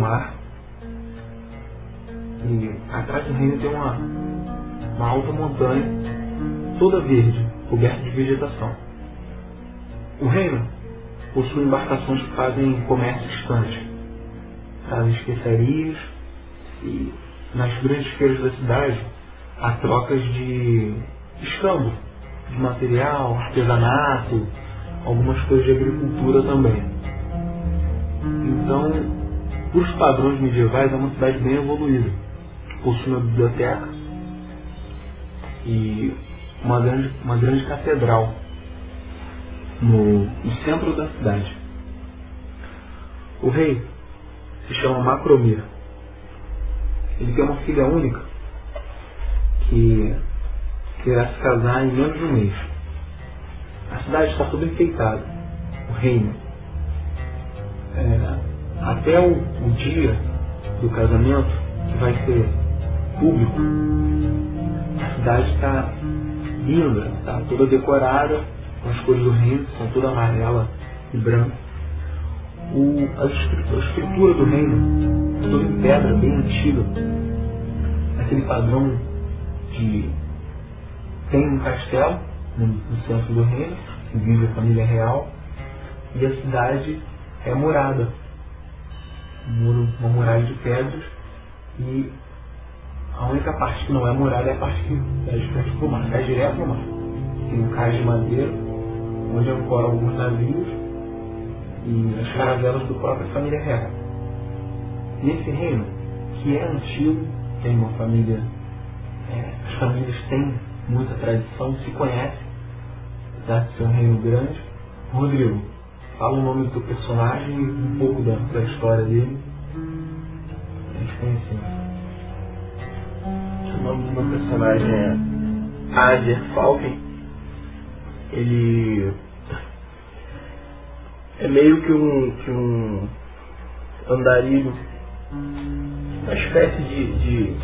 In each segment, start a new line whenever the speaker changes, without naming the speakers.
mar e atrás do reino tem uma, uma alta montanha, toda verde, coberta de vegetação. O reino possui embarcações que fazem comércio distante, trazem especiarias e nas grandes feiras da cidade há trocas de escambo, de material, artesanato, algumas coisas de agricultura também. Então, os padrões medievais, é uma cidade bem evoluída. Possui uma biblioteca e uma grande, uma grande catedral no, no centro da cidade. O rei se chama Macromir. Ele tem uma filha única que irá se casar em menos de um mês. A cidade está toda enfeitada. O reino. É, até o, o dia do casamento, que vai ser público, a cidade está linda, está toda decorada com as cores do reino, são toda amarela e branca. O, a, a estrutura do reino, toda em pedra, bem antiga, aquele padrão de tem um castelo no, no centro do reino, que vive a família real, e a cidade é murada. Um muro, uma muralha de pedras e a única parte que não é murada é a parte que é de frente para o mar, é direto no mar. Tem um cais de madeira, onde ancoram alguns navios e as caravelas do próprio família real. Nesse reino, que é antigo, tem uma família, é, as famílias têm muita tradição, se conhece, apesar de ser um reino grande. Rodrigo, fala o nome do teu personagem e um pouco da, da história dele. A gente conhecemos.
O nome do meu personagem é Ager Falken. Ele é meio que um, que um andarilho, uma espécie de, de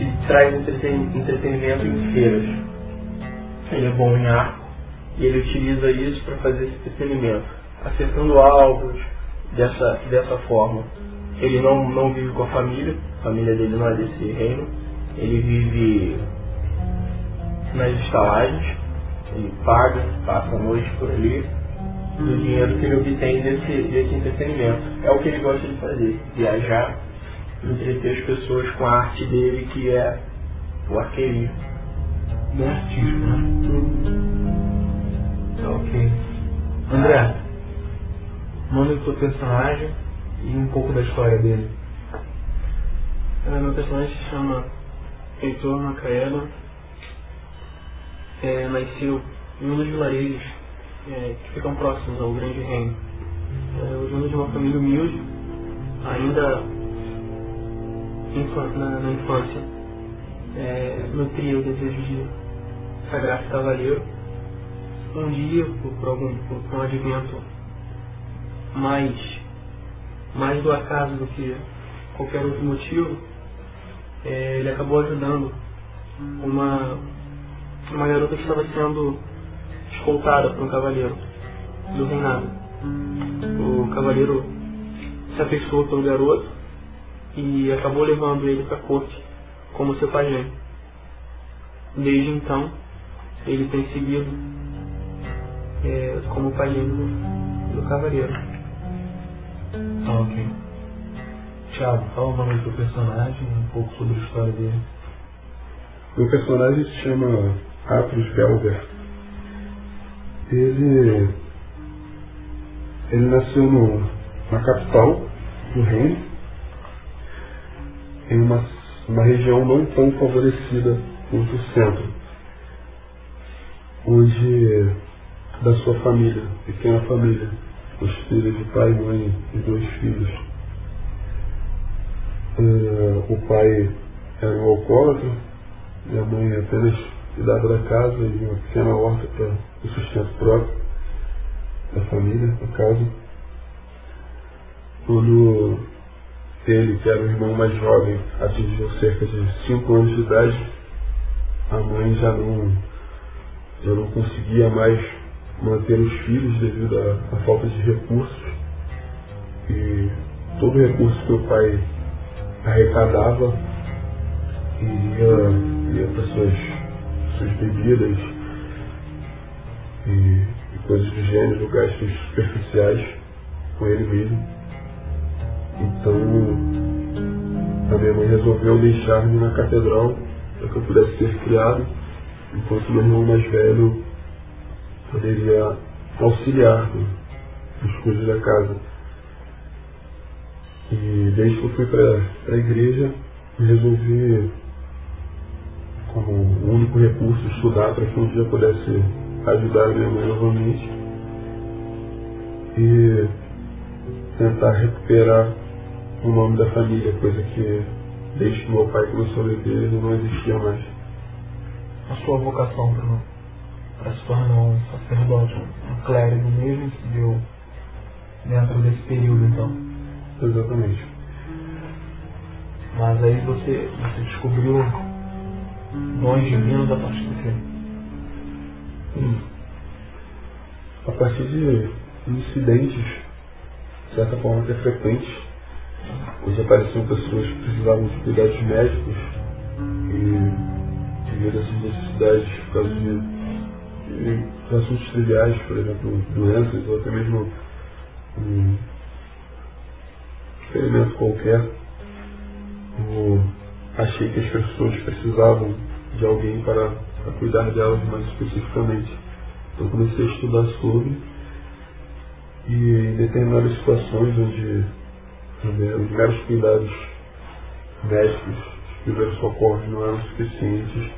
ele traz entretenimento em feiras. Ele é bom em arco e ele utiliza isso para fazer esse entretenimento, acertando alvos dessa, dessa forma. Ele não, não vive com a família, a família dele não é desse reino, ele vive nas estalagens, ele paga, passa a noite por ali, do dinheiro que ele obtém desse, desse entretenimento. É o que ele gosta de fazer, viajar entreter as pessoas com a arte dele, que é o arqueirinho.
Artístico, né? Ok. André, manda o seu personagem e um pouco da história dele.
É, meu personagem se chama Heitor Macaela. É, nasceu em um dos vilarejos é, que ficam próximos ao Grande Reino. É, oriundo de uma família humilde, ainda na, na infância, é, nutria o desejo de sagrar-se cavaleiro. Um dia, por, por algum por, por um advento mais, mais do acaso do que qualquer outro motivo, é, ele acabou ajudando uma, uma garota que estava sendo escoltada por um cavaleiro do reinado. O cavaleiro se afeiçoou pelo garoto e acabou levando ele para a corte como seu pajem. Desde então, ele tem seguido é, como pajem do, do cavaleiro.
Ah, ok. Thiago, fala o nome do seu personagem um pouco sobre a história dele.
Meu personagem se chama Atrus Belver. Ele, ele nasceu no, na capital do reino, em uma, uma região não tão favorecida quanto o centro, onde da sua família, pequena família, os filhos de pai, mãe e dois filhos. Uh, o pai era um alcoólatra, e a mãe apenas cuidava da casa e uma pequena horta para o sustento próprio da família, da casa. Quando ele, que era o irmão mais jovem, atingiu cerca de 5 anos de idade, a mãe já não, já não conseguia mais manter os filhos devido à, à falta de recursos. E todo o recurso que o pai arrecadava ia, ia para suas, suas bebidas e, e coisas do gênero, gastos superficiais com ele mesmo. Então a minha mãe resolveu deixar-me na catedral para que eu pudesse ser criado, enquanto meu irmão mais velho poderia auxiliar nas coisas da casa. E desde que eu fui para a igreja, resolvi, como único recurso, estudar para que um dia pudesse ajudar minha mãe novamente e tentar recuperar o nome da família, coisa que desde que meu pai começou a beber não existia mais.
A sua vocação para se tornar um sacerdote, um clérigo mesmo, se deu dentro desse período então?
Exatamente.
Mas aí você, você descobriu dons divinos a partir do quê?
Hum. A partir de incidentes, de certa forma até frequentes, onde apareciam pessoas que precisavam de cuidados médicos e devido a essas necessidades por causa de, de assuntos triviais, por exemplo, doenças ou até mesmo um experimento qualquer, eu achei que as pessoas precisavam de alguém para, para cuidar delas mais especificamente. Então comecei a estudar sobre e em determinadas situações onde os meros cuidados médicos, os primeiros socorros não eram suficientes,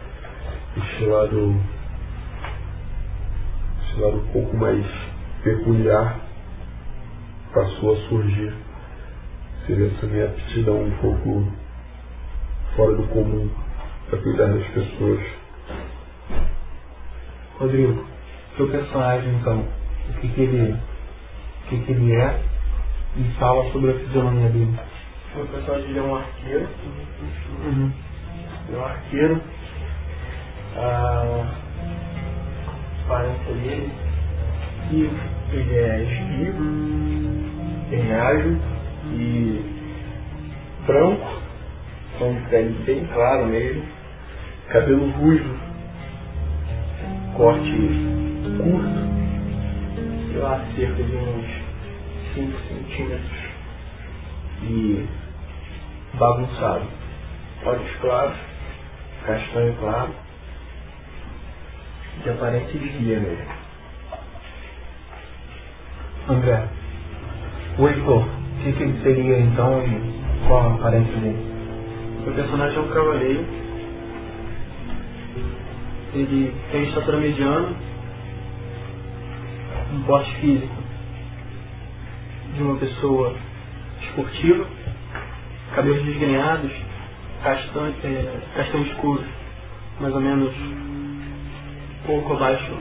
este lado, este lado um pouco mais peculiar passou a surgir. Seria essa minha aptidão um pouco fora do comum para cuidar das pessoas.
Rodrigo, seu personagem então, o que, que ele o que, que ele é e fala sobre a fisionomia dele.
O personagem é um arqueiro.
Uhum.
É um arqueiro. A aparência dele. E ele é esquivo, bem ágil e branco, de pele bem claro mesmo, cabelo ruivo, corte curto, sei lá, cerca de uns 5 centímetros e bagunçado. Olhos claros, castanho claro, aparência de guia mesmo.
André, o Heitor, o que, que ele seria então e qual a aparência dele?
O personagem é um cavaleiro. Ele tem estatura mediana, um porte físico de uma pessoa esportiva, cabelos desgrenhados, castanho, é, castanho escuro, mais ou menos pouco abaixo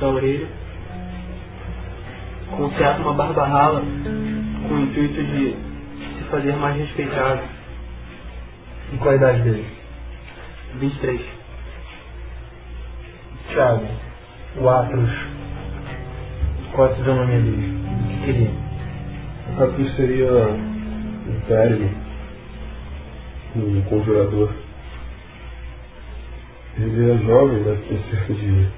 da orelha, com certo uma barba rala, com o intuito de se fazer mais respeitado.
E qual a idade dele?
23.
Thiago, o Atros, qual a fisionomia dele? O que, que ele é?
O Capricho seria um clérigo, um conjurador. Ele é jovem, deve ter cerca de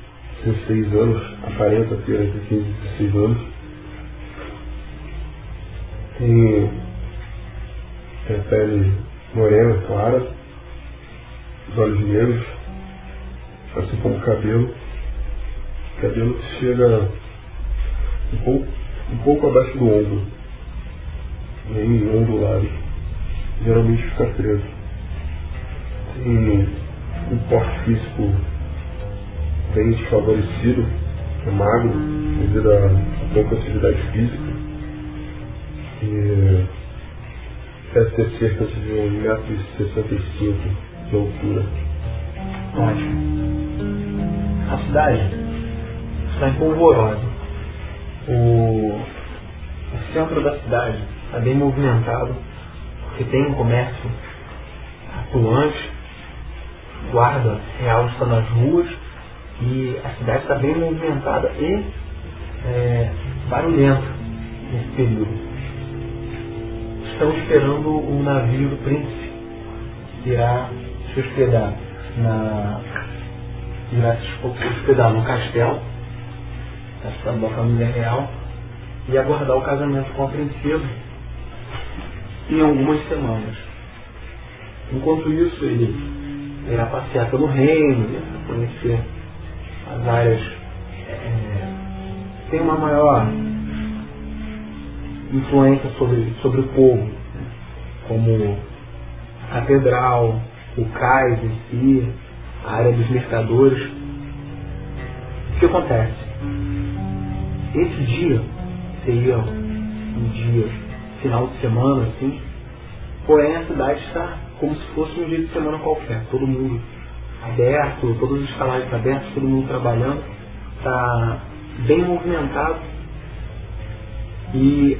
16 anos, aparenta ter entre 15 e 16 anos. Tem, a pele morena, clara, os olhos negros, assim como o cabelo. Cabelo que chega um pouco, um pouco abaixo do ombro meio ondulado. Geralmente fica preso. Tem um porte físico bem desfavorecido, é magro, devido a pouca atividade física. E deve ter cerca de 1,65m de altura.
Ótimo. A cidade está em polvorosa. O, o centro da cidade está bem movimentado, porque tem um comércio atuante, guarda real está nas ruas, E a cidade está bem movimentada e é, barulhenta nesse período. Estão esperando o navio do príncipe que irá se hospedar na irá se hospedar no castelo, castelo da família real, e aguardar o casamento com a princesa em algumas semanas. Enquanto isso, ele irá passear pelo reino, conhecer as áreas é, tem uma maior influência sobre, sobre o povo, né? como a catedral, o cais em si, a área dos mercadores. O que acontece? Esse dia seria um dia, final de semana, assim, porém a cidade está como se fosse um dia de semana qualquer, todo mundo aberto, todos os canais abertos, todo mundo trabalhando, está bem movimentado. E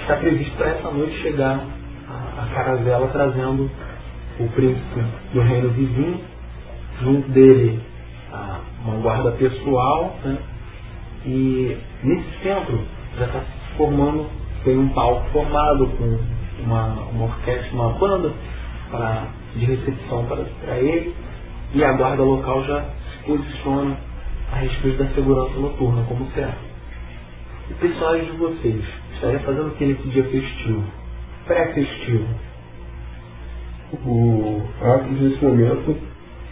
está previsto para essa noite chegar a, a caravela trazendo o príncipe do reino vizinho, junto dele a, uma guarda pessoal, né? e nesse centro já está se formando, tem um palco formado com uma, uma orquestra, uma banda pra, de recepção para, ele, e a guarda local já se posiciona a respeito da segurança noturna, como será. O pessoal de vocês estaria fazendo o que nesse dia festivo? Pré-festivo?
O Atos, nesse momento,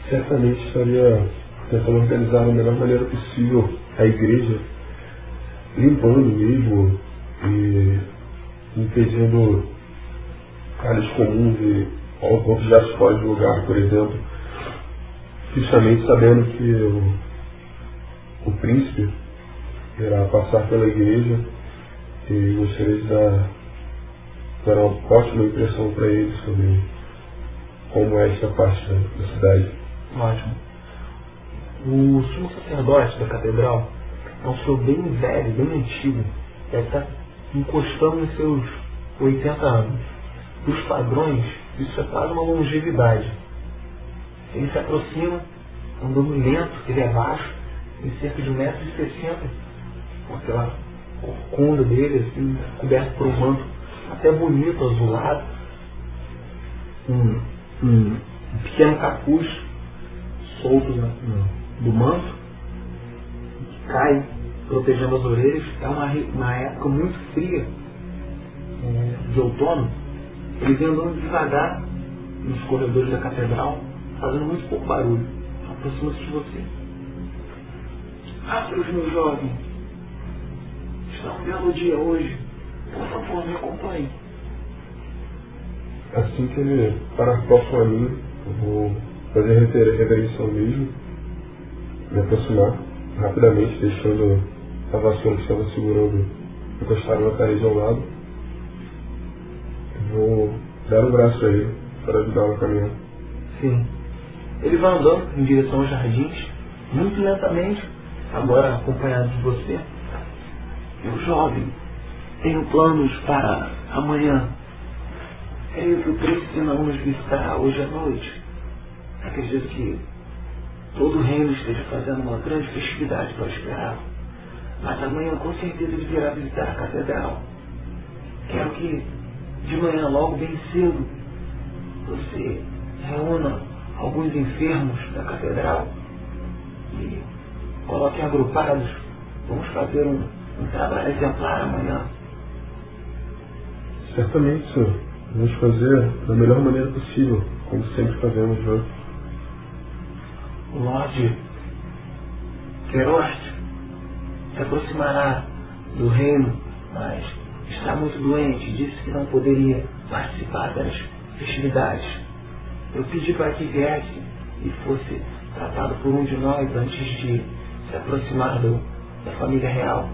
certamente estaria tentando organizar da melhor maneira possível a igreja, limpando mesmo e impedindo áreas comuns e onde já se pode lugar, por exemplo, justamente sabendo que o o príncipe irá passar pela igreja e de dar, dar uma ótima impressão para ele sobre como é esta parte da, da cidade.
Ótimo. O sumo sacerdote da catedral é um senhor bem velho, bem antigo. Deve estar encostando nos seus 80 anos. Dos padrões, isso é quase uma longevidade. Ele se aproxima, andando lento, ele é baixo, em cerca de 1,60m, com aquela corcunda dele, assim, coberto por um manto até bonito, azulado, um, um, pequeno capuz solto no, do manto, que cai protegendo as orelhas. É uma, uma época muito fria é, de outono. Ele vem andando devagar nos corredores da catedral, fazendo muito pouco barulho. Aproxima-se de você. Astros, meu jovem. Está um belo dia hoje. Por favor, me acompanhe.
Assim que ele parar próximo a mim, eu vou fazer reverência ao mesmo, me aproximar rapidamente, deixando a vassoura que estava segurando encostada na parede ao lado. Vou dar um braço a ele para ajudá-lo a caminhar.
Sim. Ele vai andando em direção aos jardins, muito lentamente, agora acompanhado de você. Meu jovem, tenho planos para amanhã. Creio que o príncipe não nos visitará hoje à noite. Acredito que todo o reino esteja fazendo uma grande festividade para esperar. Mas amanhã com certeza ele virá visitar a catedral. Quero que de manhã, logo bem cedo, você reúna alguns enfermos da catedral e Coloquem agrupados. Vamos fazer um, um trabalho exemplar amanhã.
Certamente, senhor. Vamos fazer da melhor maneira possível, como sempre fazemos, né?
O Lorde Queroste se aproximará do reino, mas está muito doente, disse que não poderia participar das festividades. Eu pedi para que viesse e fosse tratado por um de nós antes de se aproximar do, da família real,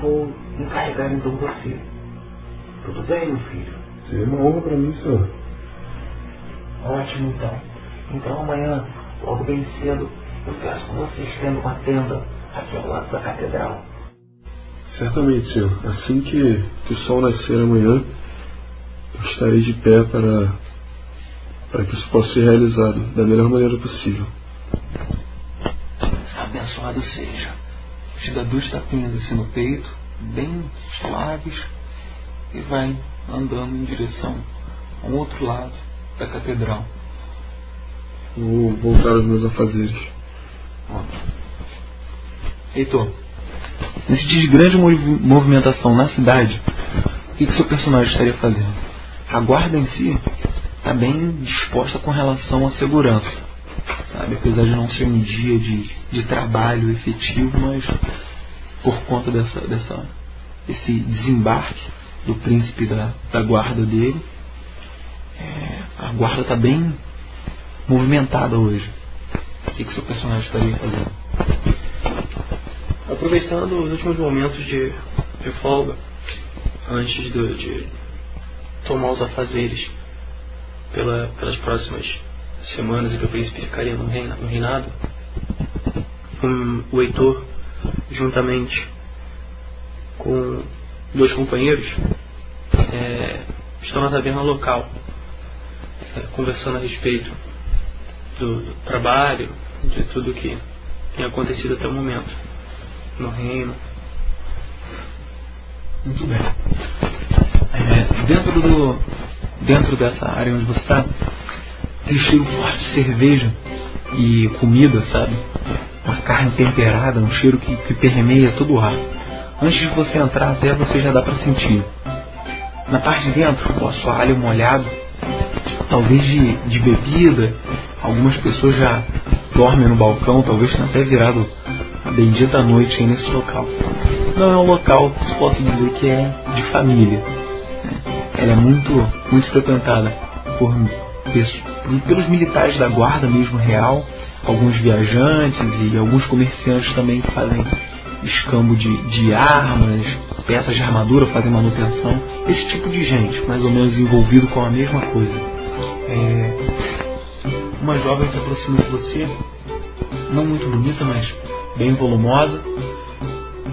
vou encarregar então você. Tudo bem, meu filho?
Seria uma honra para mim, senhor.
Ótimo, então. Então amanhã, logo bem cedo, eu peço que você estenda uma tenda aqui ao lado da catedral.
Certamente, senhor. Assim que, que o sol nascer amanhã, eu estarei de pé para, para que isso possa ser realizado da melhor maneira possível.
abençoado seja. Te dá duas tapinhas assim no peito, bem suaves, e vai andando em direção ao outro lado da catedral.
Vou voltar aos meus afazeres.
Heitor, nesse dia de grande movimentação na cidade, o que, que seu personagem estaria fazendo? A guarda em si está bem disposta com relação à segurança. Sabe? Apesar de não ser um dia de, de trabalho efetivo, mas por conta dessa, dessa, desse desembarque do príncipe da, da guarda dele, é, a guarda está bem movimentada hoje. O que, que seu personagem estaria fazendo?
Aproveitando os últimos momentos de, de folga, antes de, tomar os afazeres pela, pelas próximas semanas em que o príncipe ficaria no, reina, no reinado, o Heitor, juntamente com dois companheiros, é, estão na taverna local, é, conversando a respeito do, do, trabalho, de tudo que tem acontecido até o momento no reino.
Muito bem. É, dentro do dentro dessa área onde você está, tem cheiro forte de cerveja e comida, sabe? Uma carne temperada, um cheiro que, que permeia todo o ar. Antes de você entrar, até você já dá para sentir. Na parte de dentro, o assoalho molhado, talvez de, de bebida. Algumas pessoas já dormem no balcão, talvez tenha até virado bendita noite aí nesse local. Não é um local que se possa dizer que é de família. Ela é muito, muito frequentada por, pelos militares da guarda mesmo real, alguns viajantes e alguns comerciantes também que fazem escambo de, de armas, peças de armadura, fazem manutenção, esse tipo de gente, mais ou menos envolvido com a mesma coisa. É, uma jovem se aproxima de você, não muito bonita, mas bem volumosa.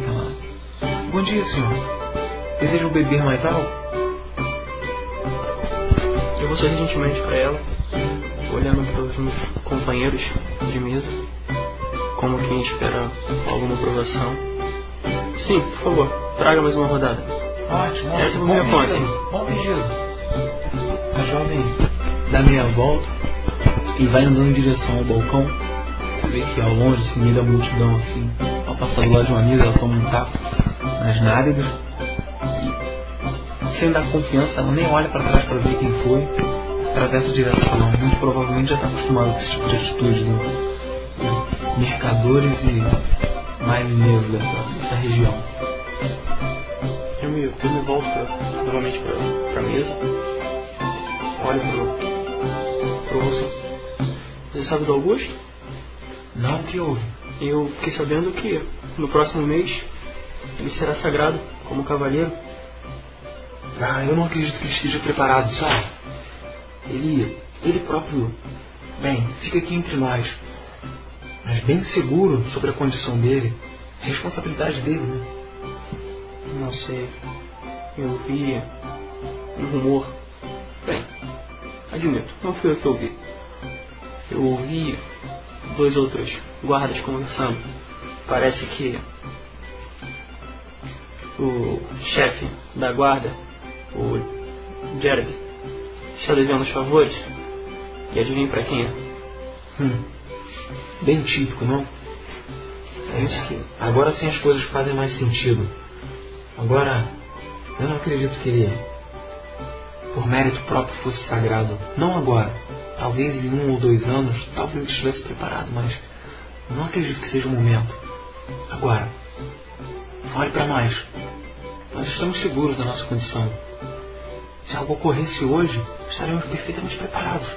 Ela, Bom dia, senhor. Deseja beber mais algo?
Eu vou sorrir gentilmente para ela, olhando para os meus companheiros de mesa como quem espera alguma aprovação. Sim, por favor, traga mais uma rodada.
Ótimo,
Essa
ótimo.
minha
Bom pedido, Bom pedido. A jovem dá meia volta e vai andando em direção ao balcão. Você vê que ao longe, assim, meio da multidão, assim, ao passar do lado de uma mesa, ela toma um tapa nas nádegas e, sem dar confiança, ela nem olha para trás para ver quem foi, atravessa a direção. Muito provavelmente já está acostumada com esse tipo de atitude do, mercadores e marinheiros dessa, dessa região.
Eu me, eu me volto novamente para a mesa, olho pro, pro Wilson. Você sabe do Augusto?
Não que houve.
Eu fiquei sabendo que no próximo mês ele será sagrado como cavaleiro.
Ah, eu não acredito que ele esteja preparado, sabe? Ele, ele próprio, bem, fica aqui entre nós, mas bem seguro sobre a condição dele, a responsabilidade dele, né?
Não sei. Eu ouvi um rumor. Bem, admito, não foi eu que ouvi. Eu ouvi dois outros guardas conversando. Parece que o chefe da guarda, o Jared, está devendo os favores. E adivinha pra quem é?
Hum, bem típico, não? É isso que. Agora sim as coisas fazem mais sentido. Agora, eu não acredito que ele, por mérito próprio, fosse sagrado. Não agora. Talvez em um ou dois anos, talvez ele estivesse preparado, mas eu não acredito que seja o momento. Agora, olhe para nós. Nós estamos seguros da nossa condição. Se algo ocorresse hoje, estaremos perfeitamente preparados.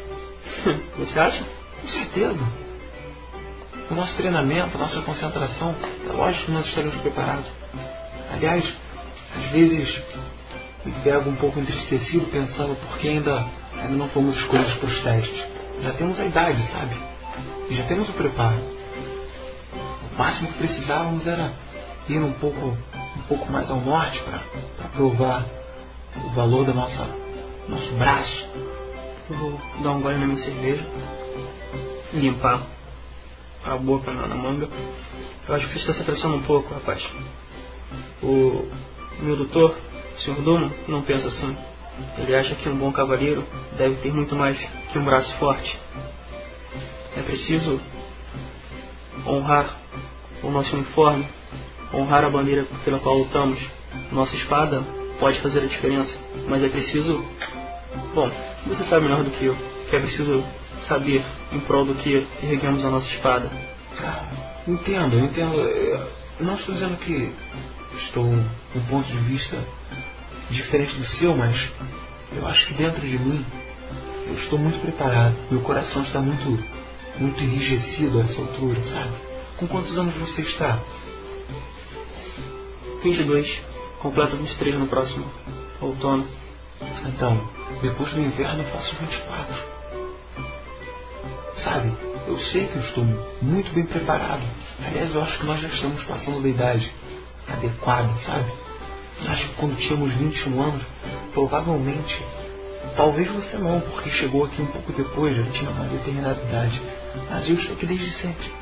Você acha?
Com certeza. O nosso treinamento, a nossa concentração, é lógico que nós estaremos preparados. Aliás, às vezes me pego um pouco entristecido pensando por que ainda, ainda não fomos escolhidos para os testes. Já temos a idade, sabe? E já temos o preparo. O máximo que precisávamos era ir um pouco, um pouco mais ao norte para provar o valor da nossa nosso braço.
Eu vou dar um gole na minha cerveja, limpar a boca na, na manga. Eu acho que você está se apressando um pouco, rapaz. O meu doutor, o senhor Domo, não pensa assim. Ele acha que um bom cavaleiro deve ter muito mais que um braço forte. É preciso honrar o nosso uniforme, honrar a bandeira pela qual lutamos. Nossa espada pode fazer a diferença, mas é preciso. Bom, você sabe melhor do que eu, que é preciso saber em prol do que erguemos a nossa espada.
Entendo, entendo. Eu não estou dizendo que estou um ponto de vista diferente do seu, mas eu acho que dentro de mim eu estou muito preparado. Meu coração está muito, muito enrijecido a essa altura, sabe? Com quantos anos você está?
22. Completo 23 no próximo outono.
Então, depois do inverno eu faço 24. Sabe, eu sei que eu estou muito bem preparado. Aliás, eu acho que nós já estamos passando da idade adequada, sabe? Acho que quando tínhamos 21 anos, provavelmente, talvez você não, porque chegou aqui um pouco depois, já tinha uma determinada idade. Mas eu estou aqui desde sempre.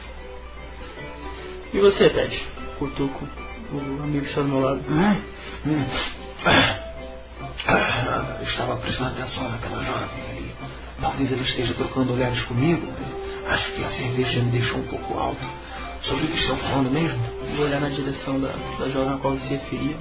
E você, Ted? Cutuco, o amigo que está do meu lado.
Hum, hum. Ah, eu estava prestando atenção naquela jovem ali. Talvez ela esteja trocando olhares comigo. Acho que a cerveja me deixou um pouco alto. Sobre o que estão falando mesmo?
Vou olhar na direção da, da jovem a qual se referia.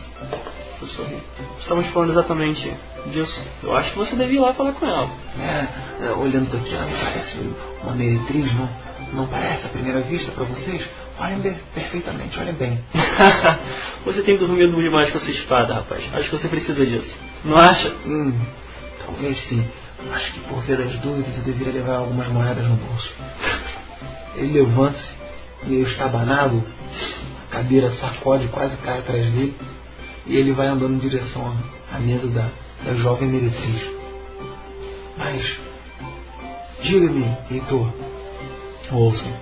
Eu sorri. Estamos falando exatamente disso. Eu acho que você devia ir lá falar com ela.
É, é, olhando daqui, ela parece uma meretriz, não? Não parece à primeira vista para vocês? Olhem bem, perfeitamente, olhem bem.
você tem dormido demais com essa espada, rapaz. Acho que você precisa disso. Não acha?
Hum, talvez sim. Acho que por via das dúvidas eu deveria levar algumas moedas no bolso. Ele levanta-se, meio estabanado, a cadeira sacode, quase cai atrás dele, e ele vai andando em direção à mesa da, da jovem meretriz. Mas, diga-me, Heitor, ouçam,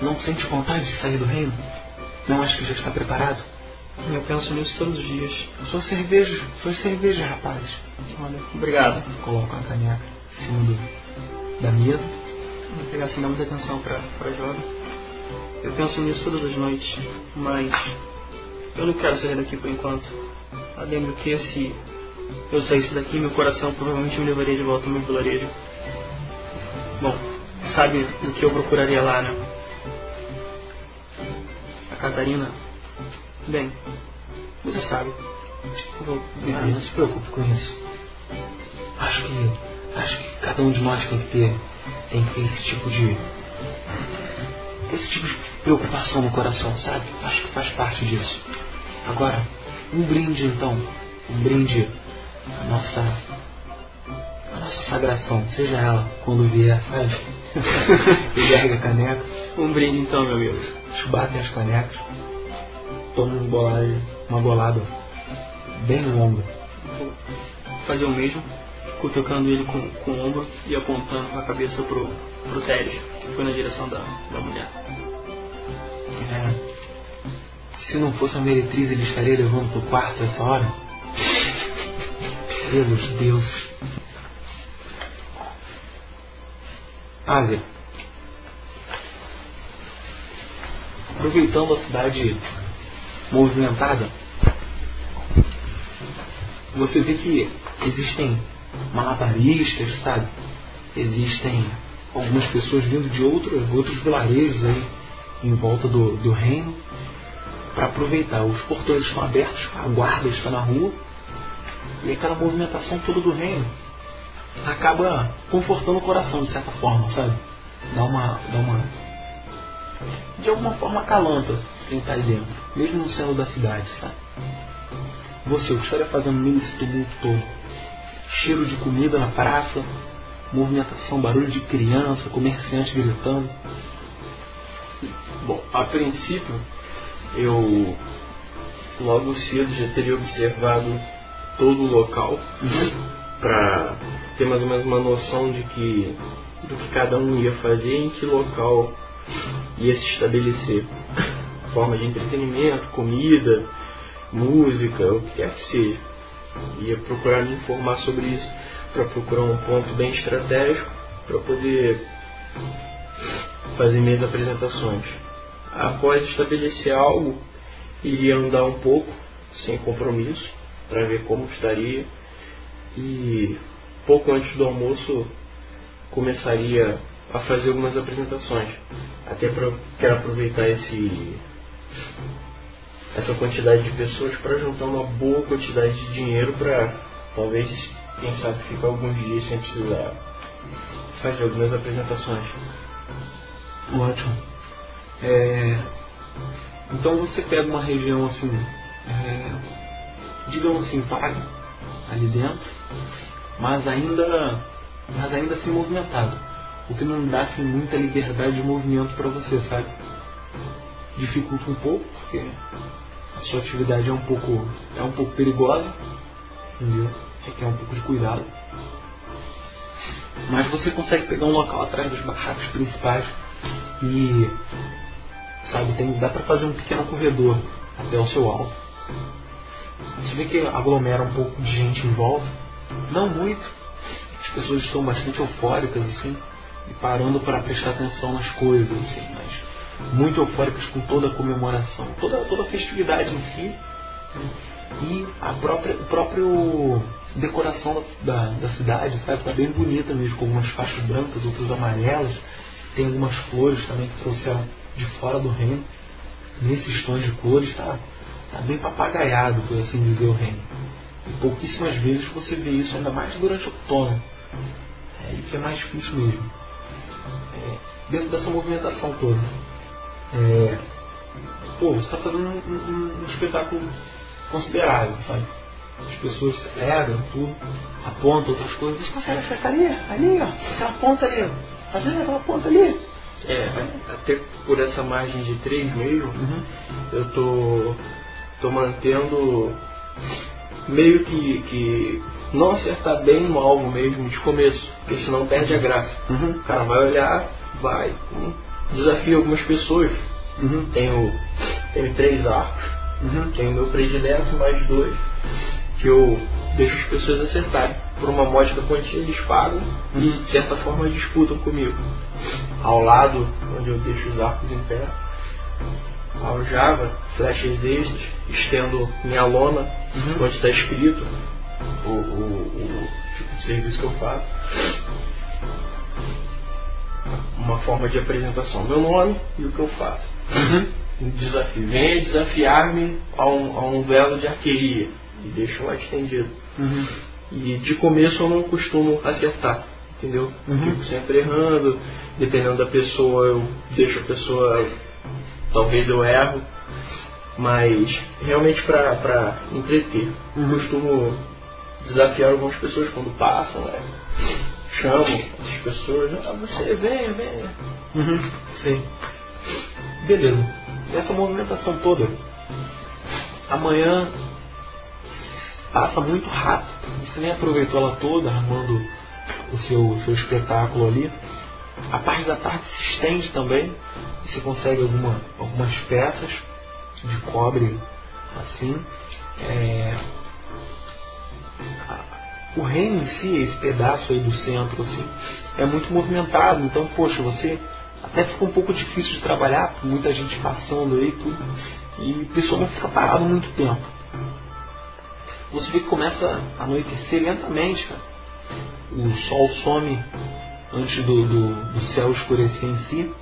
não sente vontade de sair do reino? Não acha que já está preparado?
Eu penso nisso todos os dias.
Sua cerveja, sua cerveja, rapazes.
Olha, obrigado.
Coloca a caneca em cima do, da mesa.
Vou pegar assim, dar muita atenção pra jovem. Eu penso nisso todas as noites, mas eu não quero sair daqui por enquanto. Eu lembro que se eu saísse daqui, meu coração provavelmente me levaria de volta ao meu vilarejo. Bom, sabe o que eu procuraria lá, né? A Catarina. Bem, você sabe. Vou
Ah, não se preocupe com isso. Acho que, acho que cada um de nós tem que ter, tem que ter esse tipo de, esse tipo de preocupação no coração, sabe? Acho que faz parte disso. Agora, um brinde então, um brinde à nossa, à nossa sagração, seja ela quando vier, sabe? Ele ergue a caneca,
Um brinde então, meu amigo.
eles batem as canecas, tomam uma bolada, uma bolada bem longa.
Vou fazer o mesmo, cutucando ele com, com o ombro e apontando a cabeça pro, pro Teres, que foi na direção da, da mulher.
É. Se não fosse a meretriz, ele estaria levando pro quarto essa hora? Pelos deuses. Ásia. Aproveitando a cidade movimentada, você vê que existem malabaristas, sabe? Existem algumas pessoas vindo de outros, outros vilarejos aí em volta do, do reino para aproveitar. Os portões estão abertos, a guarda está na rua e aquela movimentação toda do reino acaba confortando o coração de certa forma, sabe? Dá uma, dá uma de alguma forma acalanta quem está aí dentro, mesmo não sendo da cidade, sabe? Você, o que estaria fazendo no desse tumulto todo? Cheiro de comida na praça, movimentação, barulho de criança, comerciante gritando.
Bom, a princípio, eu logo cedo já teria observado todo o local para ter mais ou menos uma noção de que do que cada um ia fazer em que local ia se estabelecer. Forma de entretenimento, comida, música, o que quer que seja. Ia procurar me informar sobre isso para procurar um ponto bem estratégico para poder fazer minhas apresentações. Após estabelecer algo, iria andar um pouco, sem compromisso, para ver como estaria. E pouco antes do almoço começaria a fazer algumas apresentações. Até para quero aproveitar esse essa quantidade de pessoas para juntar uma boa quantidade de dinheiro para talvez, quem sabe, ficar alguns dias sem precisar fazer algumas apresentações.
Ótimo. É, então você pega uma região assim, é, digamos assim, vaga ali dentro, mas ainda, mas ainda assim movimentado. O que não dá assim, muita liberdade de movimento para você, sabe? Dificulta um pouco, porque a sua atividade é um pouco, é um pouco perigosa, entendeu? Requer um pouco de cuidado. Mas você consegue pegar um local atrás dos barracos principais e sabe, tem, dá para fazer um pequeno corredor até o seu alvo. Você vê que aglomera um pouco de gente em volta, não muito. As pessoas estão bastante eufóricas assim e parando para prestar atenção nas coisas assim, mas muito eufóricas com toda a comemoração, toda toda a festividade em si e a própria o próprio decoração da, da cidade, sabe, tá bem bonita mesmo, com algumas faixas brancas, outras amarelas tem algumas flores também que trouxeram de fora do reino. Nesses tons de cores está tá bem papagaiado, por assim dizer, o reino. E pouquíssimas vezes você vê isso, ainda mais durante o outono. É aí que é mais difícil mesmo. É, dentro dessa movimentação toda. É, pô, você está fazendo um, um, um, espetáculo considerável, sabe? As pessoas celebram tudo, apontam outras coisas. Você consegue acertar ali, ali, ó, aquela ponta ali. Tá vendo aquela ponta ali?
É, até por essa margem de 3 mesmo, uhum. eu tô, tô mantendo meio que, que não acertar bem no alvo mesmo de começo, porque senão perde a graça. Uhum. O cara vai olhar, vai, desafio algumas pessoas. Uhum. Tenho, tenho três arcos, uhum. tenho meu predileto mais dois, que eu deixo as pessoas acertarem. Por uma módica quantia eles pagam e uhum. de certa forma disputam comigo. Ao lado, onde eu deixo os arcos em pé, Java, flechas extras, estendo minha lona, uhum. onde está escrito o, o, o, tipo de serviço que eu faço. Uma forma de apresentação, meu nome e o que eu faço. Uhum. Um desafio. Venha desafiar-me a um, a um duelo de arqueria. E deixo lá estendido. Uhum. E de começo eu não costumo acertar, entendeu? Uhum. Fico sempre errando, dependendo da pessoa, eu deixo a pessoa, talvez eu erro, mas realmente para entreter. Uhum. Costumo desafiar algumas pessoas quando passam, né? Chamo as pessoas, ah, você venha, venha.
Uhum. Sim. Beleza. Essa movimentação toda, amanhã passa muito rápido. Você nem aproveitou ela toda armando o seu, seu espetáculo ali. A parte da tarde se estende também. Você consegue alguma, algumas peças de cobre assim. É, o reino em si, esse pedaço aí do centro, assim, é muito movimentado. Então, poxa, você até fica um pouco difícil de trabalhar, muita gente passando aí tudo. E o pessoal não fica parado muito tempo você vê que começa a anoitecer lentamente, cara. O sol some antes do, do, do céu escurecer em si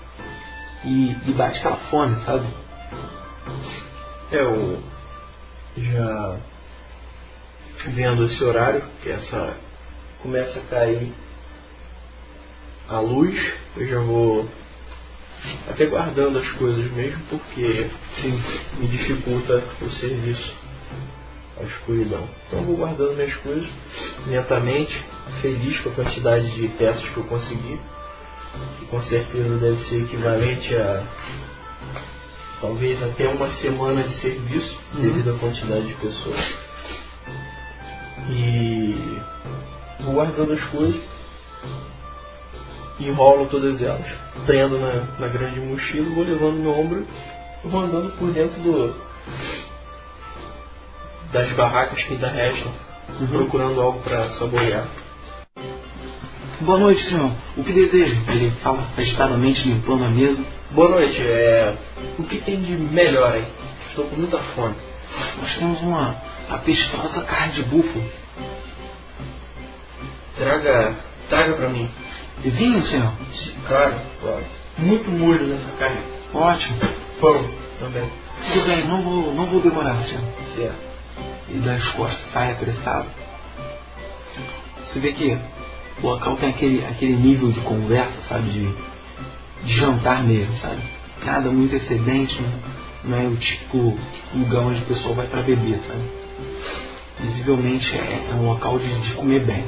e, e, bate aquela fome, sabe?
É, o já vendo esse horário, que essa começa a cair a luz, eu já vou até guardando as coisas mesmo, porque sim, me dificulta o serviço a escuridão. Então vou guardando minhas coisas lentamente, feliz com a quantidade de peças que eu consegui, que com certeza deve ser equivalente a talvez até uma semana de serviço, devido à quantidade de pessoas. E vou guardando as coisas, enrolo todas elas, prendo na, na grande mochila, vou levando no ombro, vou andando por dentro do, das barracas que ainda restam, uhum. procurando algo para saborear.
Boa noite, senhor. O que deseja? Ele fala afastadamente, limpando a mesa.
Boa noite, é. O que tem de melhor aí? Estou com muita fome.
Nós temos uma apestosa carne de búfalo.
Traga. Traga pra mim.
Vinho, senhor?
Claro, claro. Muito molho nessa carne.
Ótimo.
Pão também.
Tudo bem, não vou, não vou demorar, senhor.
Certo.
E das costas sai apressado. Você vê que o local tem aquele, aquele nível de conversa, sabe? De, de jantar mesmo, sabe? Nada muito excedente, não, não é o tipo lugar onde o pessoal vai para beber, sabe? Visivelmente é, é um local de, de comer bem.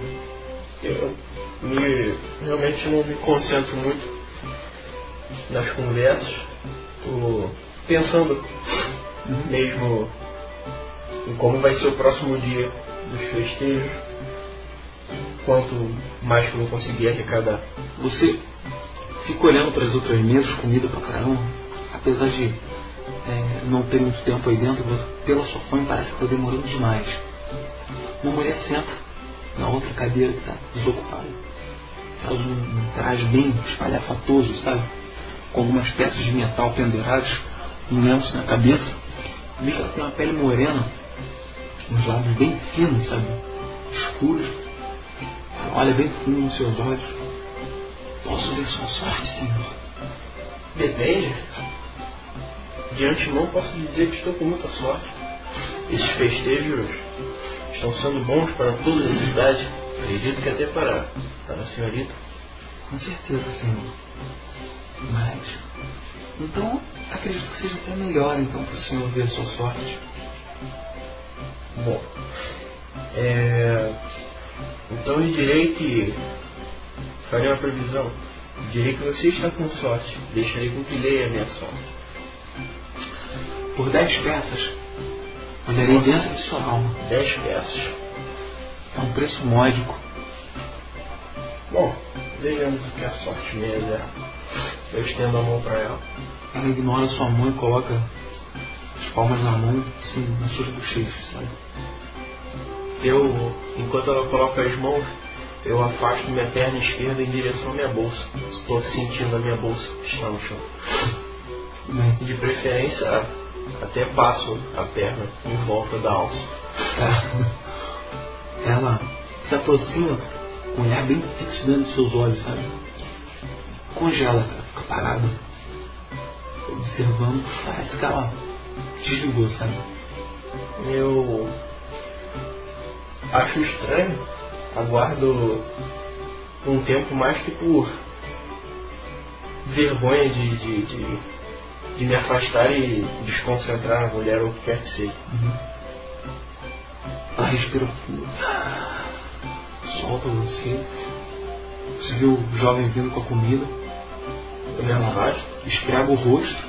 Eu me, realmente não me concentro muito nas conversas. Tô pensando mesmo em como vai ser o próximo dia dos festejos. Quanto mais que eu vou conseguir arrecadar.
Você fica olhando para as outras mesas, comida pra caramba, apesar de é, não ter muito tempo aí dentro, você, pela sua fome parece que está demorando demais. Uma mulher senta na outra cadeira que está desocupada. Faz um, um traje bem espalhafatoso, sabe? Com algumas peças de metal penduradas, um lenço na cabeça. Vê que ela tem uma pele morena, uns lábios bem finos, sabe? Escuros. Ela olha bem fundo nos seus olhos. Posso ver sua sorte, senhor?
Depende. De antemão posso lhe dizer que estou com muita sorte. Esses festejos estão sendo bons para toda a cidade. Acredito que até para, para a senhorita.
Com certeza, senhor. Mas. Então, acredito que seja até melhor então para o senhor ver a sua sorte.
Bom. É... Então lhe direi que farei uma previsão. Direi que você está com sorte. Deixarei com que leia a minha sorte.
Por 10 peças, olharei dentro de sua alma.
10 peças.
É um preço módico.
Bom, vejamos o que a sorte me reserva. Eu estendo a mão para ela.
Ela ignora sua mão e coloca as palmas na mão, assim, nas suas bochechas, sabe?
Eu, enquanto ela coloca as mãos, eu afasto minha perna esquerda em direção à minha bolsa. Estou sentindo a minha bolsa que está no chão.
Bem,
De preferência, até passo a perna em volta da alça.
ela se aproxima com um olhar bem fixo dentro dos seus olhos, sabe? Congela, cara, fica parada, observando, parece que ela desligou, sabe?
Eu acho estranho, aguardo um tempo mais que por vergonha de, de, de, de me afastar e desconcentrar a mulher ou o que quer que seja.
Ela respira fundo. Solta você. Você vê o jovem vindo com a comida.
Eu me afasto.
Esfrega o rosto.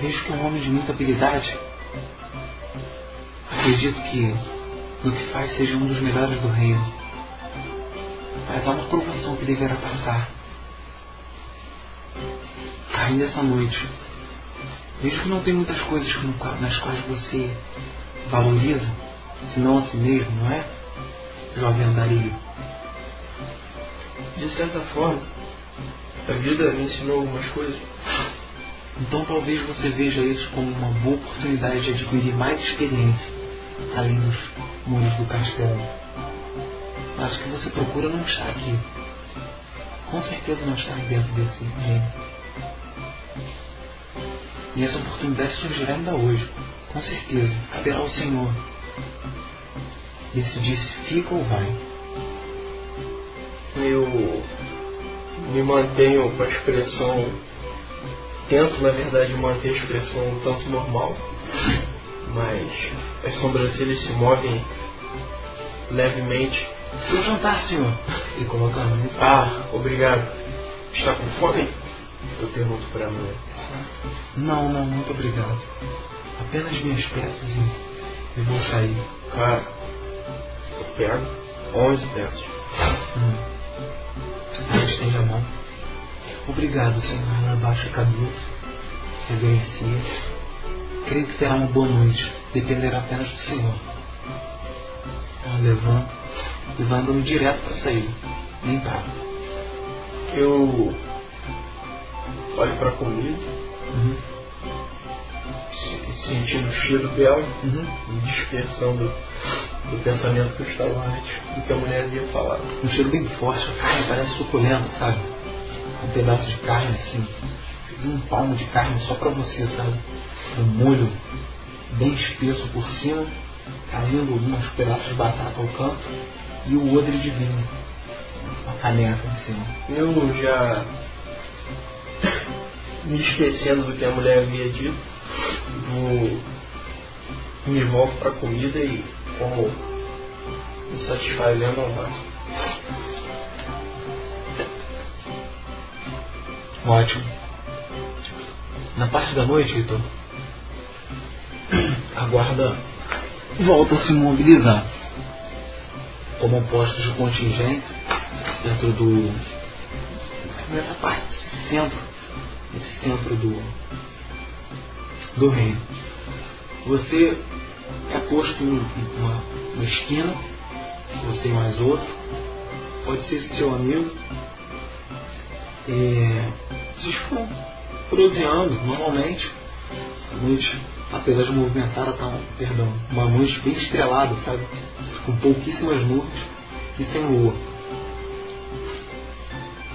Vejo que é um homem de muita habilidade. Acredito que no que faz seja um dos melhores do reino. Mas há uma provação que deverá passar. Ainda essa noite. Vejo que não tem muitas coisas nas quais você valoriza, senão a si mesmo, não é? Jovem andarilho.
De certa forma, a vida me ensinou algumas coisas.
Então talvez você veja isso como uma boa oportunidade de adquirir mais experiência, além dos muros do castelo. Mas o que você procura não está aqui. Com certeza não está dentro desse reino. E essa oportunidade surgirá ainda hoje. Com certeza. Caberá ao Senhor. Decidir se fica ou vai.
Eu me mantenho com a expressão. Tento, na verdade, manter a expressão um tanto normal. Mas as sobrancelhas se movem levemente.
Vou jantar, senhor. Ele coloca a mesa.
Ah, obrigado. Está com fome? Eu pergunto para a mulher.
Não, não, muito obrigado. Apenas minhas peças e eu vou sair.
Claro. Eu pego 11 peças.
Hum. Ela estende a mão. Obrigado, senhor. Ela abaixa a cabeça, reverencia. Creio que será uma boa noite. Dependerá apenas do senhor. Ela levanta, e vai andando direto para sair. Nem para.
Eu olho pra comida,
Uhum.
se- sentindo o cheiro dela,
Uhum.
dispersando do pensamento que eu estava antes do que a mulher havia falado.
Um cheiro bem forte, a carne parece suculenta, sabe? Um pedaço de carne assim, um palmo de carne só pra você, sabe? Um molho bem espesso por cima, caindo alguns pedaços de batata ao canto e o odre de vinho, uma caneca em cima.
Eu já me esquecendo do que a mulher havia dito, vou me volto para a comida e como me satisfazendo ao máximo.
Ótimo. Na parte da noite, Heitor, a guarda volta a se mobilizar. Como postos de contingência dentro do. nessa parte, centro, nesse centro do. do reino. Você é posto em uma, uma esquina, você e mais outro, pode ser seu amigo, é, vocês ficam proseando normalmente. Noite, apesar de movimentada, tá, perdão, uma noite bem estrelada, sabe? Com pouquíssimas nuvens e sem lua.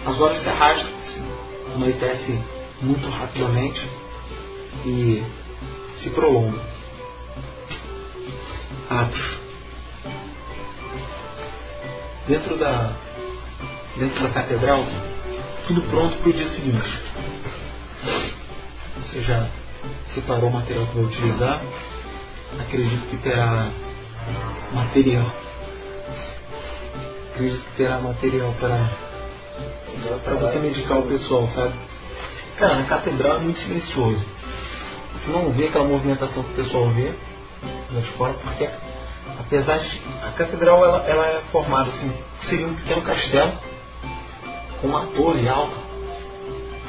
As horas se arrastam, anoitece muito rapidamente e se prolongam. Atos. Dentro da, dentro da catedral, tudo pronto para o dia seguinte. Você já separou o material que vai utilizar. Acredito que terá material. Acredito que terá material para para você medicar o pessoal, sabe? Cara, na catedral é muito silencioso. Você não vê aquela movimentação que o pessoal vê lá de fora, porque apesar de. A catedral ela, ela é formada assim, seria um pequeno castelo com uma torre alta.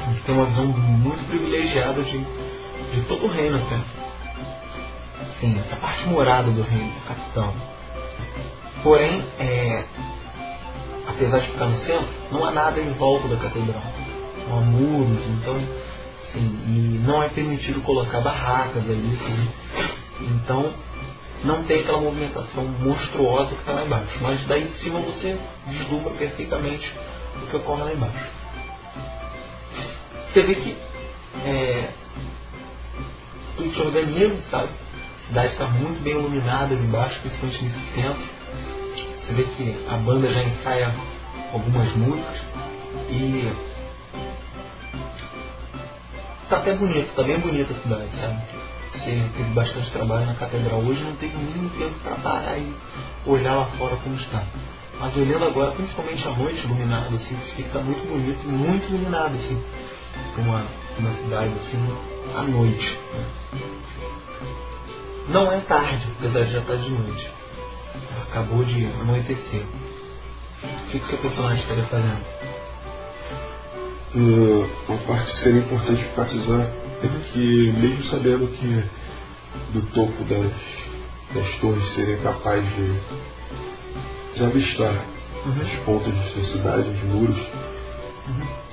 Gente tem uma visão muito privilegiada de, de todo o reino até. Sim, essa parte morada do reino, da capital. Porém, é, apesar de ficar no centro, não há nada em volta da catedral. Há muros, então, assim, e não é permitido colocar barracas ali, assim. Então, não tem aquela movimentação monstruosa que está lá embaixo. Mas daí em cima você vislumbra perfeitamente o que ocorre lá embaixo. Você vê que é, tudo se organiza, sabe? A cidade está muito bem iluminada ali embaixo, principalmente nesse centro. Você vê que a banda já ensaia algumas músicas e tá até bonito, tá bem bonita a cidade, sabe? Você teve bastante trabalho na catedral hoje, não teve nenhum tempo para parar e olhar lá fora como está. Mas olhando agora, principalmente à noite iluminada, assim, fica muito bonito, muito iluminado, assim, uma, uma cidade assim, à noite. né? Não é tarde, apesar de já estar de noite. Acabou de anoitecer. O que, que seu personagem estaria fazendo?
Uma parte que seria importante enfatizar é que, mesmo sabendo que do topo das, das torres seria capaz de, de avistar as pontas de sua cidade, os muros,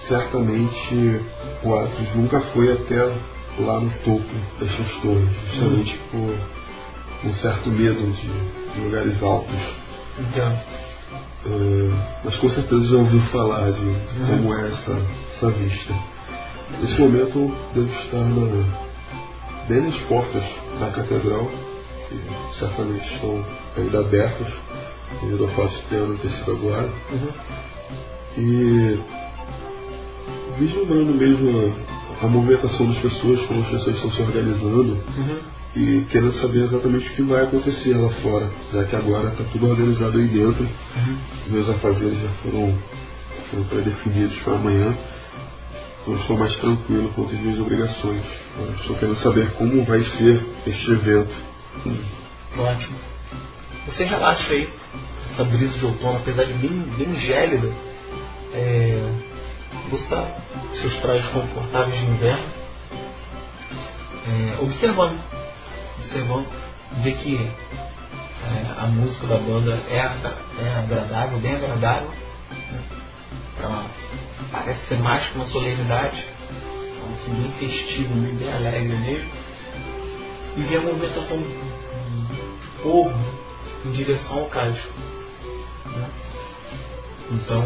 certamente o Atos nunca foi até lá no topo dessas torres, justamente por um certo medo de, de lugares altos.
Então,
Uh, mas com certeza já ouviu falar de como é essa, essa vista. Nesse momento eu devo estar na, bem nas portas da catedral, que certamente estão ainda abertas, devido ao fato de ter anoitecido agora. E vislumbrando mesmo a, a movimentação das pessoas, como as pessoas estão se organizando e querendo saber exatamente o que vai acontecer lá fora, já que agora está tudo organizado aí dentro. Meus afazeres já foram, foram pré-definidos para amanhã. Eu estou mais tranquilo quanto às minhas obrigações. Eu estou querendo saber como vai ser este evento.
Ótimo. Você relaxa aí, essa brisa de outono, apesar de bem, bem gélida, é, você está seus trajes confortáveis de inverno, é, observando, observando, vê que É, a música da banda é, é agradável, bem agradável. Né? Pra, parece ser mais que uma solenidade. Então, assim, bem festivo, bem alegre mesmo. E vem a movimentação do povo em direção ao cais. Né? Então,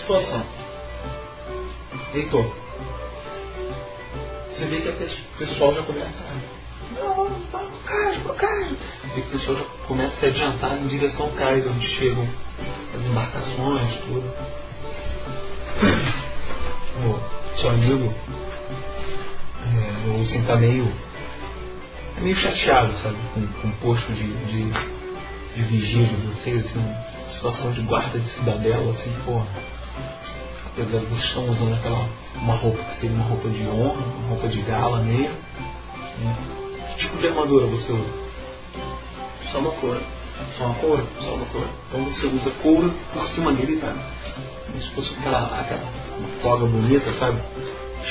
situação. Heitor, você vê que o pessoal já começa a. Não, vai pro cais, pro cais. E o pessoal já começa a se adiantar em direção ao cais, onde chegam as embarcações, tudo. O seu amigo, é, o tá meio. É meio chateado, sabe, com, com o posto de, de, de vigia de vocês, assim, situação de guarda de cidadela, assim, porra. Vocês estão usando aquela uma roupa que seria uma roupa de honra, uma roupa de gala mesmo. Né? Que tipo de armadura você usa?
Só uma cor.
Só uma cor?
Só uma cor.
Então você usa couro por cima dele, tá? Como se fosse aquela, aquela toga bonita, sabe?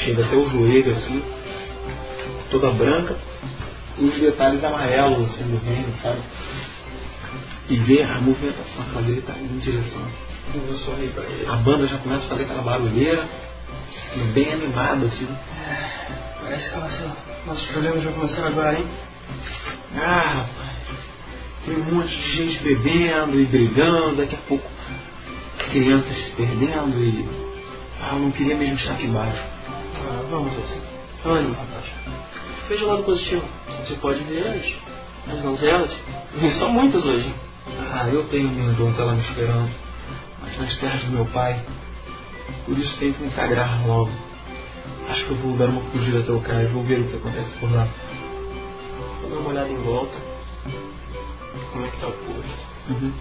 Chega até o joelho assim, toda branca, e os detalhes amarelos assim do reino, sabe? E ver a movimentação que dele tá em direção.
Pra ele.
A banda já começa a fazer aquela barulheira, bem animada assim.
Parece que nossa, nossos problemas já começaram agora, hein?
Ah, rapaz, tem um monte de gente bebendo e brigando, daqui a pouco crianças se perdendo e. Ah, eu não queria mesmo estar aqui embaixo.
Ah, vamos, você. Ânimo, rapaz. Veja o lado positivo. Você pode ver as, as donzelas. E são muitas hoje.
Ah, eu tenho minha donzela me esperando, nas terras do meu pai. Por isso tenho que me sagrar logo. Acho que eu vou dar uma fugida até o cais, vou ver o que acontece por lá.
Vou dar uma olhada em volta. Como é que tá o posto.
Uhum.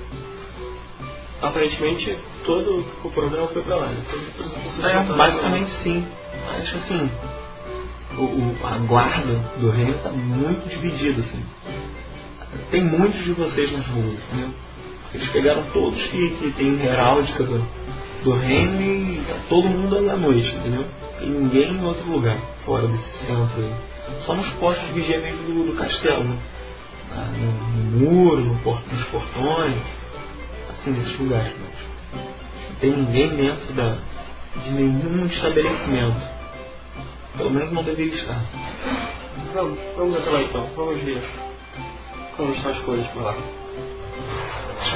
Aparentemente, todo o programa foi pra lá, né?
É,
estavam
basicamente sim. Acho assim, o, o- a guarda do reino está muito dividida, assim. Tem muitos de vocês nas ruas, entendeu? Eles pegaram todos que, que tem heráldica do, do reino e todo mundo aí à noite, entendeu? Tem ninguém em outro lugar, fora desse centro aí. Só nos postos vigia mesmo do, do castelo, né? Ah, no, no muro, no nos portões, assim, nesses lugares. Mas não tem ninguém dentro da, de nenhum estabelecimento. Pelo menos não deveria estar.
Vamos, vamos até lá então. Vamos ver como estão as coisas por lá.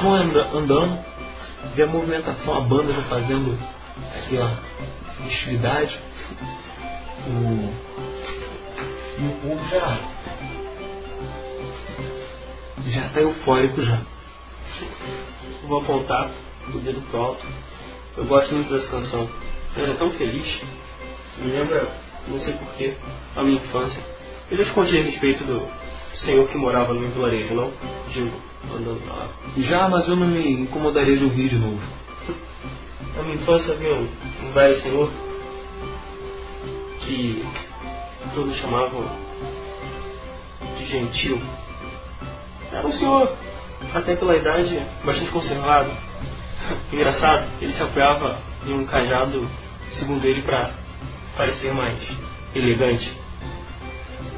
Anda- andando, vê a movimentação, a banda já fazendo aquela festividade. O, e o povo já já está eufórico já.
Vou apontar o dedo pro alto. Eu gosto muito dessa canção. Ela é tão feliz. Me lembra, não sei porquê, a minha infância. Eu já te contei a respeito do senhor que morava no vilarejo, não? Digo.
Já, mas eu não me incomodaria de ouvir de novo.
Na minha infância um, um velho senhor que todos chamavam de gentil. Era um senhor, até pela idade, bastante conservado. Engraçado, ele se apoiava em um cajado, segundo ele, para parecer mais elegante.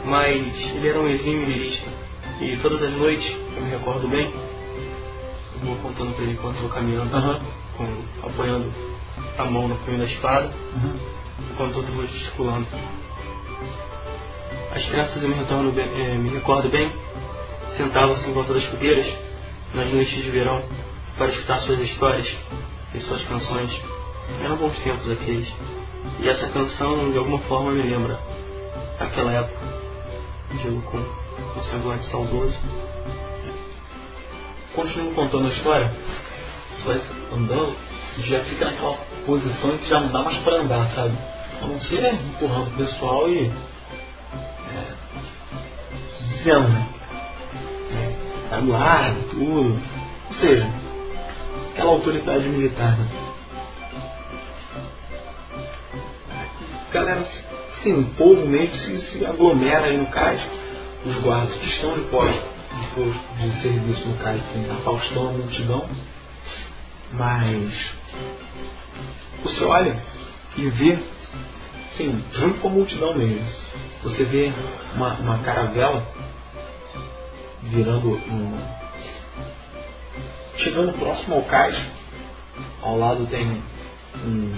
Mas ele era um exímio lirista. E todas as noites, eu me recordo bem, eu vou contando para ele enquanto eu vou caminhando com, apoiando a mão no punho da espada, enquanto eu vou gesticulando. As crianças, eu me, retorno bem, eh, me recordo bem, sentavam-se em volta das fogueiras, nas noites de verão, para escutar suas histórias e suas canções. Eram bons tempos aqueles. E essa canção, de alguma forma, me lembra aquela época. Digo com um semblante saudoso.
Continuo contando a história. Você vai andando e já fica naquela posição que já não dá mais pra andar, sabe? A não ser empurrando o pessoal e. É, dizendo, né? Tá tudo. Ou seja, aquela autoridade militar, né? Galera, sim, o povo mesmo se, se aglomera aí no cais. Os guardas que estão de posto, de posto de serviço no cais, assim, afastam a multidão. Mas você olha e vê, sim, junto com a multidão mesmo, você vê uma, uma caravela virando um. Chegando próximo ao cais, ao lado tem um.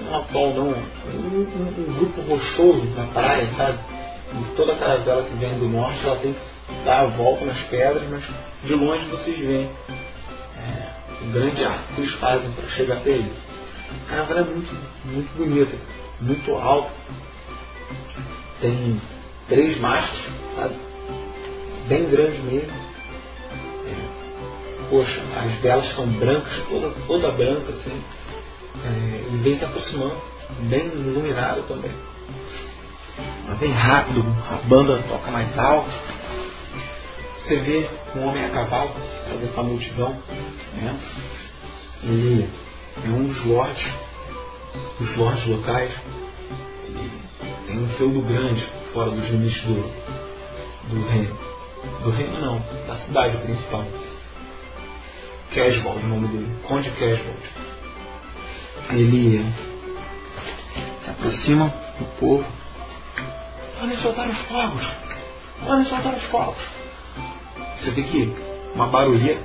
Um atol não, um, um, um grupo rochoso na praia, sabe? E toda a caravela que vem do norte ela tem que dar a volta nas pedras, mas de longe vocês veem é, um grande arco que eles fazem para chegar até ele. A caravela é muito, muito bonita, muito alta. Tem três mastros, sabe? Bem grande mesmo. É, poxa, as velas são brancas, toda, toda branca, assim. É, e vem se aproximando, bem iluminado também. Mas bem rápido, a banda toca mais alto. Você vê um homem a cavalo dessa multidão. Né? Ele é um dos os lords locais. Tem um feudo grande fora dos limites do, do reino. Do reino não, da cidade principal. Caswald, o nome dele, Conde Caswald. Ele se aproxima do povo. Podem soltar os fogos! Podem soltar os fogos! Você vê que uma barulheira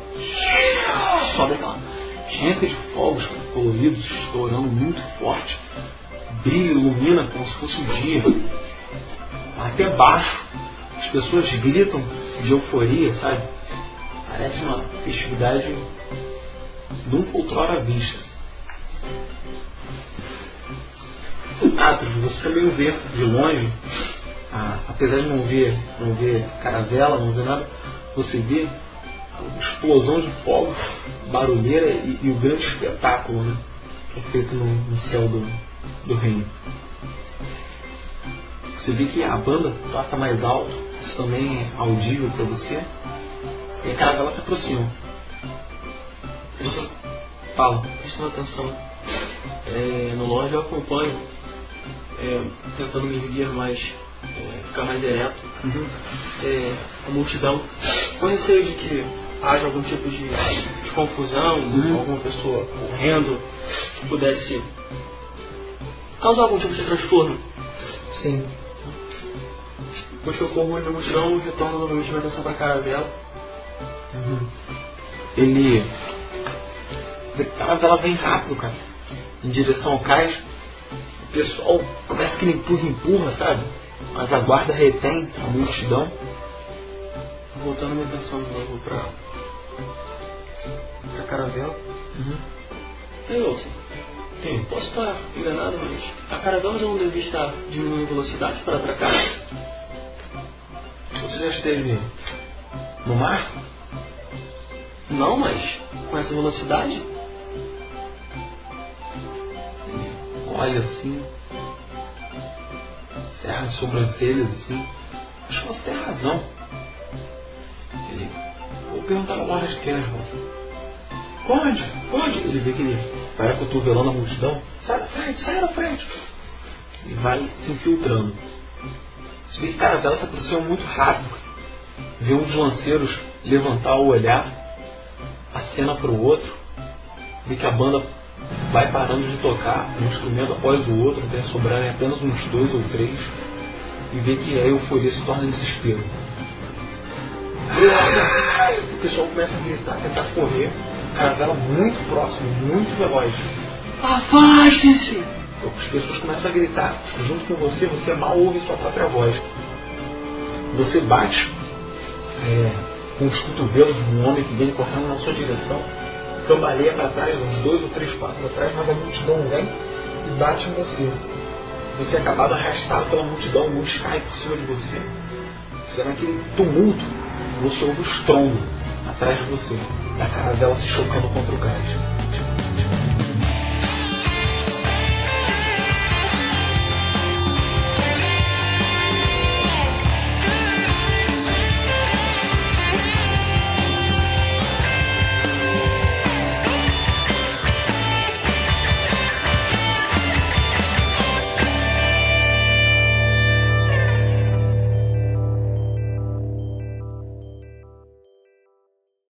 sobe aquela renca de fogos coloridos estourando muito forte. Brilha, ilumina como se fosse o dia. Até baixo. As pessoas gritam de euforia, sabe? Parece uma festividade nunca outrora vista. Atos, você também vê de longe, ah, apesar de não ver, não ver caravela, não ver nada, você vê a explosão de fogos, barulheira e, e, o grande espetáculo né, que é feito no, no céu do, do reino. Você vê que a banda toca mais alto, isso também é audível para você, e a caravela se aproxima. Você fala.
Prestando atenção. É, no longe eu acompanho, é, tentando me erguer mais, é, ficar mais ereto.
Uhum.
É, a multidão, com receio de que haja algum tipo de, de confusão,
Uhum.
alguma pessoa correndo que pudesse causar algum tipo de transtorno.
Sim.
Depois que eu corro na multidão, retorno novamente minha atenção para a caravela.
Uhum. Ele. A caravela vem rápido, cara. Em direção ao cais. O pessoal começa que ele empurra, empurra, sabe? Mas a guarda retém a multidão.
Voltando minha atenção de novo para a caravela.
Uhum.
Wilson,
Sim.
posso estar enganado, mas a caravela já não deve estar diminuindo velocidade para atracar?
Você já esteve no mar?
Não, mas com essa velocidade?
Olha assim. Cerra as sobrancelhas assim. Acho que você tem razão. Ele. Vou perguntar ao Lord Caswell. Pode, pode. Ele vê que ele vai cotovelando a multidão. Sai da frente, sai da frente. E vai se infiltrando. Você vê que cara dela se aproxima muito rápido. Vê um dos lanceiros levantar o olhar, acena para o outro. Vê que a banda vai parando de tocar um instrumento após o outro, até sobrarem apenas uns dois ou três. E vê que a euforia se torna desespero. O pessoal começa a gritar, tentar correr. Caravela muito próximo, muito veloz.
Afaste-se!
As pessoas começam a gritar junto com você, você mal ouve sua própria voz. Você bate é, com os cotovelos de um homem que vem correndo na sua direção, cambaleia para trás, uns dois ou três passos atrás, mas a multidão vem e bate em você. Você é acabado arrastado pela multidão, muitos caem por cima de você. Você naquele tumulto, você ouve o estrondo atrás de você, da caravela se chocando contra o gás.